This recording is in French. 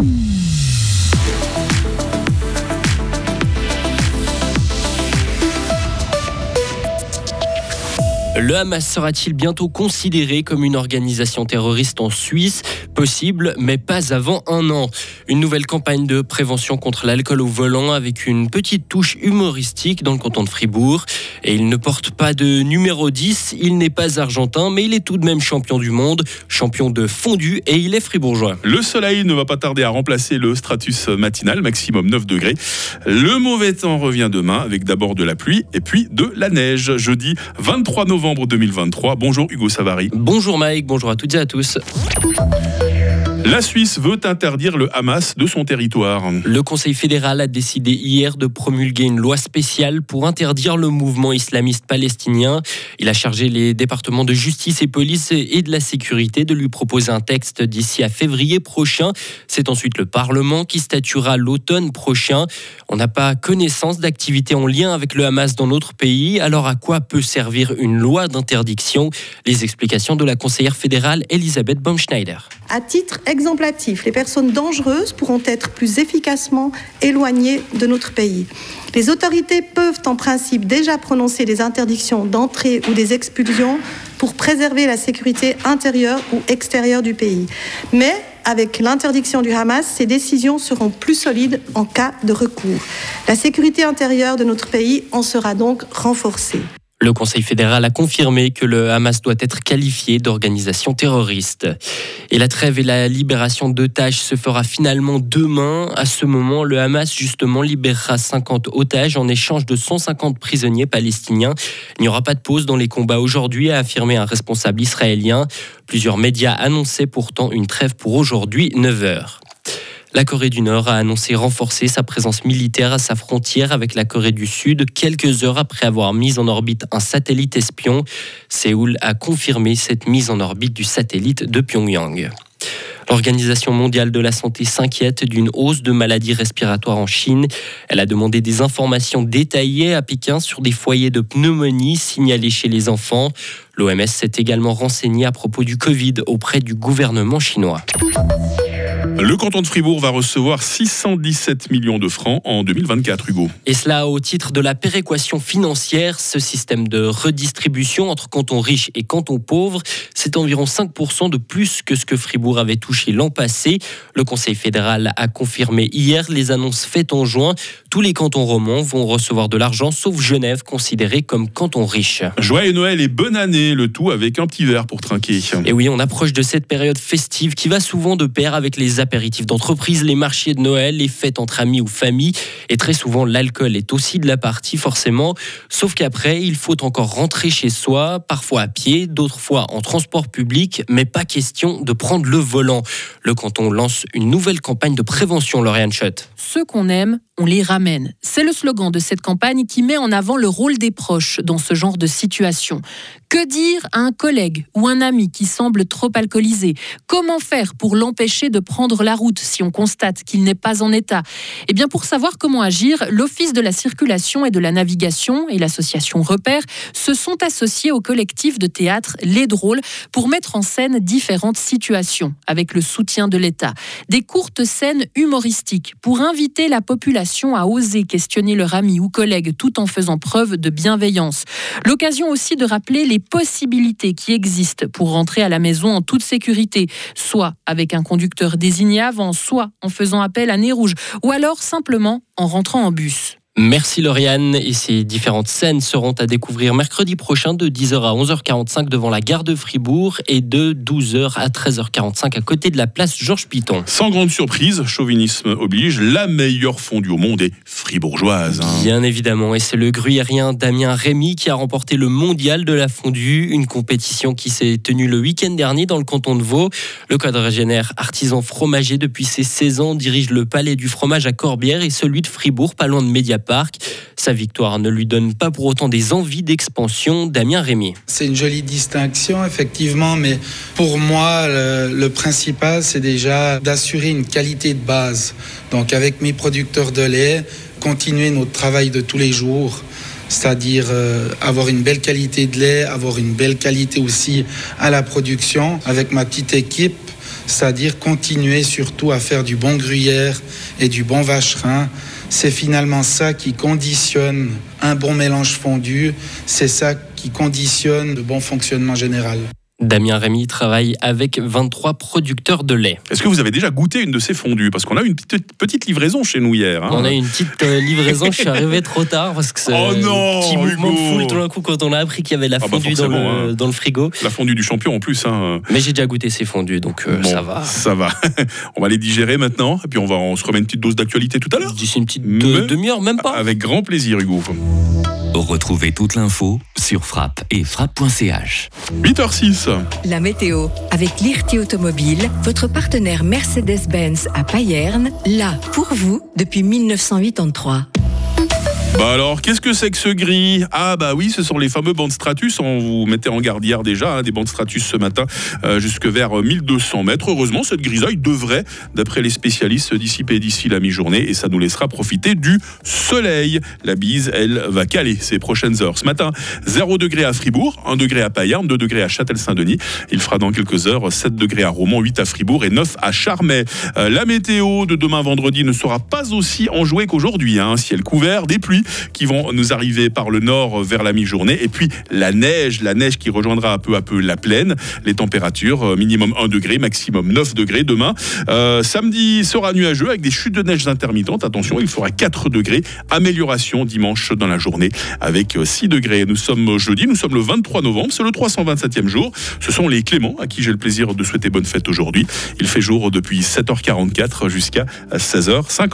Mm-hmm. Le Hamas sera-t-il bientôt considéré comme une organisation terroriste en Suisse? Possible, mais pas avant un an. Une nouvelle campagne de prévention contre l'alcool au volant avec une petite touche humoristique dans le canton de Fribourg. Et il ne porte pas de numéro 10, il n'est pas argentin, mais il est tout de même champion du monde, champion de fondu et il est fribourgeois. Le soleil ne va pas tarder à remplacer le stratus matinal, maximum 9 degrés. Le mauvais temps revient demain avec d'abord de la pluie et puis de la neige. Jeudi 23 novembre 2023. Bonjour Hugo Savary. Bonjour Mike, bonjour à toutes et à tous. La Suisse veut interdire le Hamas de son territoire. Le Conseil fédéral a décidé hier de promulguer une loi spéciale pour interdire le mouvement islamiste palestinien. Il a chargé les départements de justice et police et de la sécurité de lui proposer un texte d'ici à février prochain. C'est ensuite le Parlement qui statuera l'automne prochain. On n'a pas connaissance d'activités en lien avec le Hamas dans notre pays. Alors à quoi peut servir une loi d'interdiction? Les explications de la conseillère fédérale Elisabeth Baumschneider. À titre exemplatif, les personnes dangereuses pourront être plus efficacement éloignées de notre pays. Les autorités peuvent en principe déjà prononcer des interdictions d'entrée ou des expulsions pour préserver la sécurité intérieure ou extérieure du pays. Mais avec l'interdiction du Hamas, ces décisions seront plus solides en cas de recours. La sécurité intérieure de notre pays en sera donc renforcée. Le Conseil fédéral a confirmé que le Hamas doit être qualifié d'organisation terroriste. Et la trêve et la libération d'otages se fera finalement demain. À ce moment, le Hamas justement libérera 50 otages en échange de 150 prisonniers palestiniens. Il n'y aura pas de pause dans les combats aujourd'hui, a affirmé un responsable israélien. Plusieurs médias annonçaient pourtant une trêve pour aujourd'hui, 9 heures. La Corée du Nord a annoncé renforcer sa présence militaire à sa frontière avec la Corée du Sud quelques heures après avoir mis en orbite un satellite espion. Séoul a confirmé cette mise en orbite du satellite de Pyongyang. L'Organisation mondiale de la santé s'inquiète d'une hausse de maladies respiratoires en Chine. Elle a demandé des informations détaillées à Pékin sur des foyers de pneumonie signalés chez les enfants. L'OMS s'est également renseignée à propos du Covid auprès du gouvernement chinois. Le canton de Fribourg va recevoir 617 millions de francs en 2024, Hugo. Et cela au titre de la péréquation financière. Ce système de redistribution entre cantons riches et cantons pauvres, c'est environ 5% de plus que ce que Fribourg avait touché l'an passé. Le Conseil fédéral a confirmé hier les annonces faites en juin. Tous les cantons romans vont recevoir de l'argent, sauf Genève, considéré comme canton riche. Joyeux Noël et bonne année, le tout avec un petit verre pour trinquer. Et oui, on approche de cette période festive qui va souvent de pair avec les apéritifs d'entreprise, les marchés de Noël, les fêtes entre amis ou famille. Et très souvent, l'alcool est aussi de la partie, forcément. Sauf qu'après, il faut encore rentrer chez soi, parfois à pied, d'autres fois en transport public, mais pas question de prendre le volant. Le canton lance une nouvelle campagne de prévention, Lauriane Schott. Ceux qu'on aime, on les ramène. C'est le slogan de cette campagne qui met en avant le rôle des proches dans ce genre de situation. Que dire à un collègue ou un ami qui semble trop alcoolisé? Comment faire pour l'empêcher de prendre la route si on constate qu'il n'est pas en état? Eh bien, pour savoir comment agir, l'Office de la circulation et de la navigation et l'association Repère se sont associés au collectif de théâtre Les Drôles pour mettre en scène différentes situations avec le soutien de l'État. Des courtes scènes humoristiques pour inviter la population à oser questionner leur ami ou collègue tout en faisant preuve de bienveillance. L'occasion aussi de rappeler les possibilités qui existent pour rentrer à la maison en toute sécurité, soit avec un conducteur désigné avant, soit en faisant appel à nez rouge, ou alors simplement en rentrant en bus. Merci Lauriane et ces différentes scènes seront à découvrir mercredi prochain de 10h à 11h45 devant la gare de Fribourg et de 12h à 13h45 à côté de la place Georges Piton. Sans grande surprise, chauvinisme oblige, la meilleure fondue au monde est fribourgeoise. Hein. Bien évidemment et c'est le gruyérien Damien Rémy qui a remporté le mondial de la fondue, une compétition qui s'est tenue le week-end dernier dans le canton de Vaud. Le quadragénaire artisan fromager depuis ses 16 ans dirige le palais du fromage à Corbière et celui de Fribourg pas loin de Mediapart. Sa victoire ne lui donne pas pour autant des envies d'expansion. Damien Rémy. C'est une jolie distinction, effectivement, mais pour moi, le, principal, c'est déjà d'assurer une qualité de base. Donc, avec mes producteurs de lait, continuer notre travail de tous les jours c'est-à-dire euh, avoir une belle qualité de lait, avoir une belle qualité aussi à la production. Avec ma petite équipe, c'est-à-dire continuer surtout à faire du bon gruyère et du bon vacherin. C'est finalement ça qui conditionne un bon mélange fondu, c'est ça qui conditionne le bon fonctionnement général. Damien Rémy travaille avec 23 producteurs de lait. Est-ce que vous avez déjà goûté une de ces fondues? Parce qu'on a eu une petite, petite livraison chez nous hier. hein. On a eu une petite euh, livraison, je suis arrivé trop tard parce que c'est Oh non, petit mouvement de foule tout d'un coup quand on a appris qu'il y avait la Ah bah fondue dans, forcément, le, hein. dans le frigo. La fondue du champion en plus. hein. Mais j'ai déjà goûté ces fondues donc euh, Bon, ça va. Ça va. on va les digérer maintenant. Et puis on, va, on se remet une petite dose d'actualité tout à l'heure. D'ici une petite demi-heure, même pas. Avec grand plaisir, Hugo. Retrouvez toute l'info sur frappe et frappe.ch. 8h06. La météo avec Lirti Automobile, votre partenaire Mercedes-Benz à Payerne, là pour vous depuis 1983. Bah alors, qu'est-ce que c'est que ce gris? Ah bah oui, ce sont les fameux bandes Stratus. On vous mettait en garde hier déjà, hein, des bandes Stratus ce matin, euh, jusque vers euh, 1200 mètres. Heureusement, cette grisaille devrait, d'après les spécialistes, se dissiper d'ici la mi-journée et ça nous laissera profiter du soleil. La bise, elle, va caler ces prochaines heures. Ce matin, 0 degré à Fribourg, 1 degré à Payerne, 2 degrés à Châtel-Saint-Denis. Il fera dans quelques heures 7 degrés à Romans, 8 à Fribourg et 9 à Charmey. Euh, la météo de demain vendredi ne sera pas aussi enjouée qu'aujourd'hui. Hein. Ciel couvert, des pluies qui vont nous arriver par le nord vers la mi-journée. Et puis la neige, la neige qui rejoindra peu à peu la plaine. Les températures, euh, minimum 1 degré, maximum 9 degrés demain. Euh, samedi sera nuageux avec des chutes de neige intermittentes. Attention, il fera 4 degrés. Amélioration dimanche dans la journée avec euh, 6 degrés. Nous sommes jeudi, nous sommes le 23 novembre, c'est le 327e jour. Ce sont les Cléments à qui j'ai le plaisir de souhaiter bonne fête aujourd'hui. Il fait jour depuis 7h44 jusqu'à 16h50.